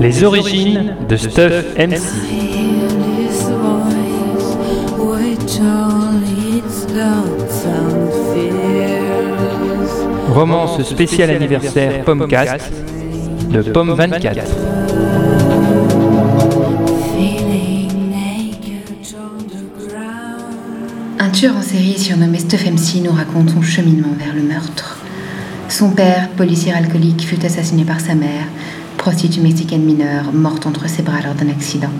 Les origines de Stuff MC. Romance spéciale anniversaire Pommecast de Pomme 24. Tueur en série surnommé Stuff MC nous raconte son cheminement vers le meurtre. Son père, policier alcoolique, fut assassiné par sa mère, prostituée mexicaine mineure, morte entre ses bras lors d'un accident.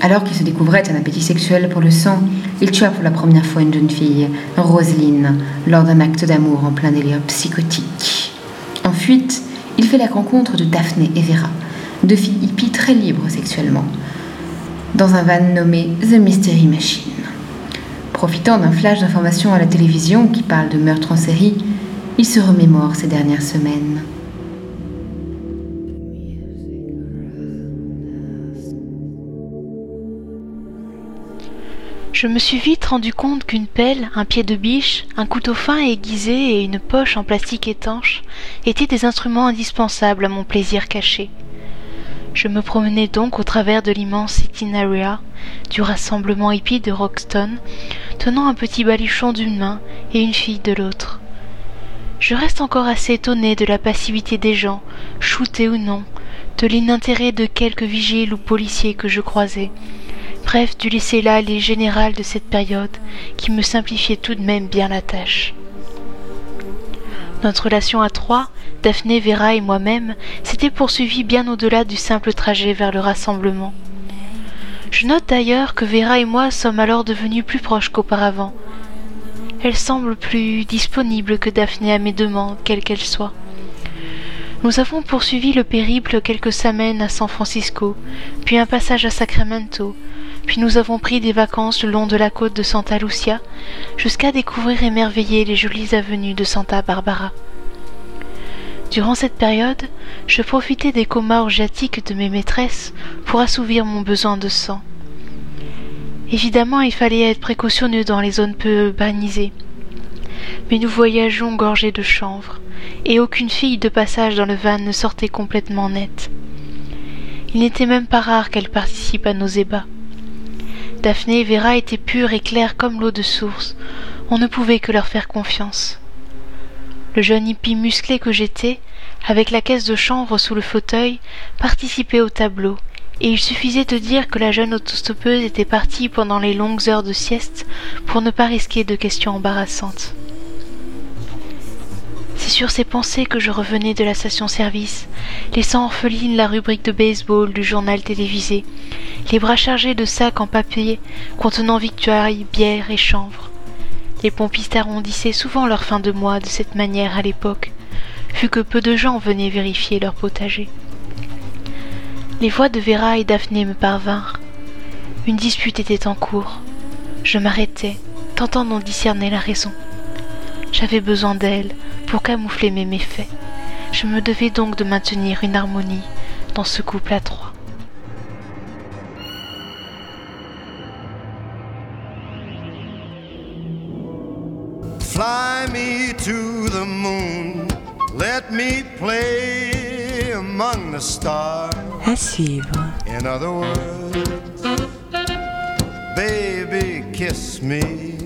Alors qu'il se découvrait un appétit sexuel pour le sang, il tua pour la première fois une jeune fille, Roseline, lors d'un acte d'amour en plein délire psychotique. Ensuite, il fait la rencontre de Daphné et Vera, deux filles hippies très libres sexuellement, dans un van nommé The Mystery Machine. Profitant d'un flash d'information à la télévision qui parle de meurtre en série, il se remémore ces dernières semaines. Je me suis vite rendu compte qu'une pelle, un pied de biche, un couteau fin et aiguisé et une poche en plastique étanche étaient des instruments indispensables à mon plaisir caché. Je me promenais donc au travers de l'immense itinéraire du rassemblement hippie de Roxton, tenant un petit baluchon d'une main et une fille de l'autre. Je reste encore assez étonné de la passivité des gens, shootés ou non, de l'inintérêt de quelques vigiles ou policiers que je croisais, bref du laisser là les générales de cette période qui me simplifiait tout de même bien la tâche. Notre relation à trois, Daphné, Vera et moi-même, s'était poursuivie bien au-delà du simple trajet vers le rassemblement. Je note d'ailleurs que Vera et moi sommes alors devenus plus proches qu'auparavant. Elle semble plus disponible que Daphné à mes demandes, quelles qu'elles soient. Nous avons poursuivi le périple quelques semaines à San Francisco, puis un passage à Sacramento, puis nous avons pris des vacances le long de la côte de Santa Lucia, jusqu'à découvrir émerveiller les jolies avenues de Santa Barbara. Durant cette période, je profitais des comas orgiatiques de mes maîtresses pour assouvir mon besoin de sang. Évidemment, il fallait être précautionneux dans les zones peu urbanisées. Mais nous voyageons gorgés de chanvre, et aucune fille de passage dans le van ne sortait complètement nette. Il n'était même pas rare qu'elle participe à nos ébats. Daphné et Vera étaient pures et claires comme l'eau de source. On ne pouvait que leur faire confiance. Le jeune hippie musclé que j'étais, avec la caisse de chanvre sous le fauteuil, participait au tableau, et il suffisait de dire que la jeune autostoppeuse était partie pendant les longues heures de sieste pour ne pas risquer de questions embarrassantes. C'est sur ces pensées que je revenais de la station-service, laissant orpheline la rubrique de baseball du journal télévisé, les bras chargés de sacs en papier contenant victoires, bière et chanvre. Les pompistes arrondissaient souvent leur fin de mois de cette manière à l'époque, vu que peu de gens venaient vérifier leur potager. Les voix de Vera et Daphné me parvinrent. Une dispute était en cours. Je m'arrêtai, tentant d'en discerner la raison. J'avais besoin d'elle pour camoufler mes méfaits. Je me devais donc de maintenir une harmonie dans ce couple à trois. Let me play among the stars. À suivre. In other words, baby, kiss me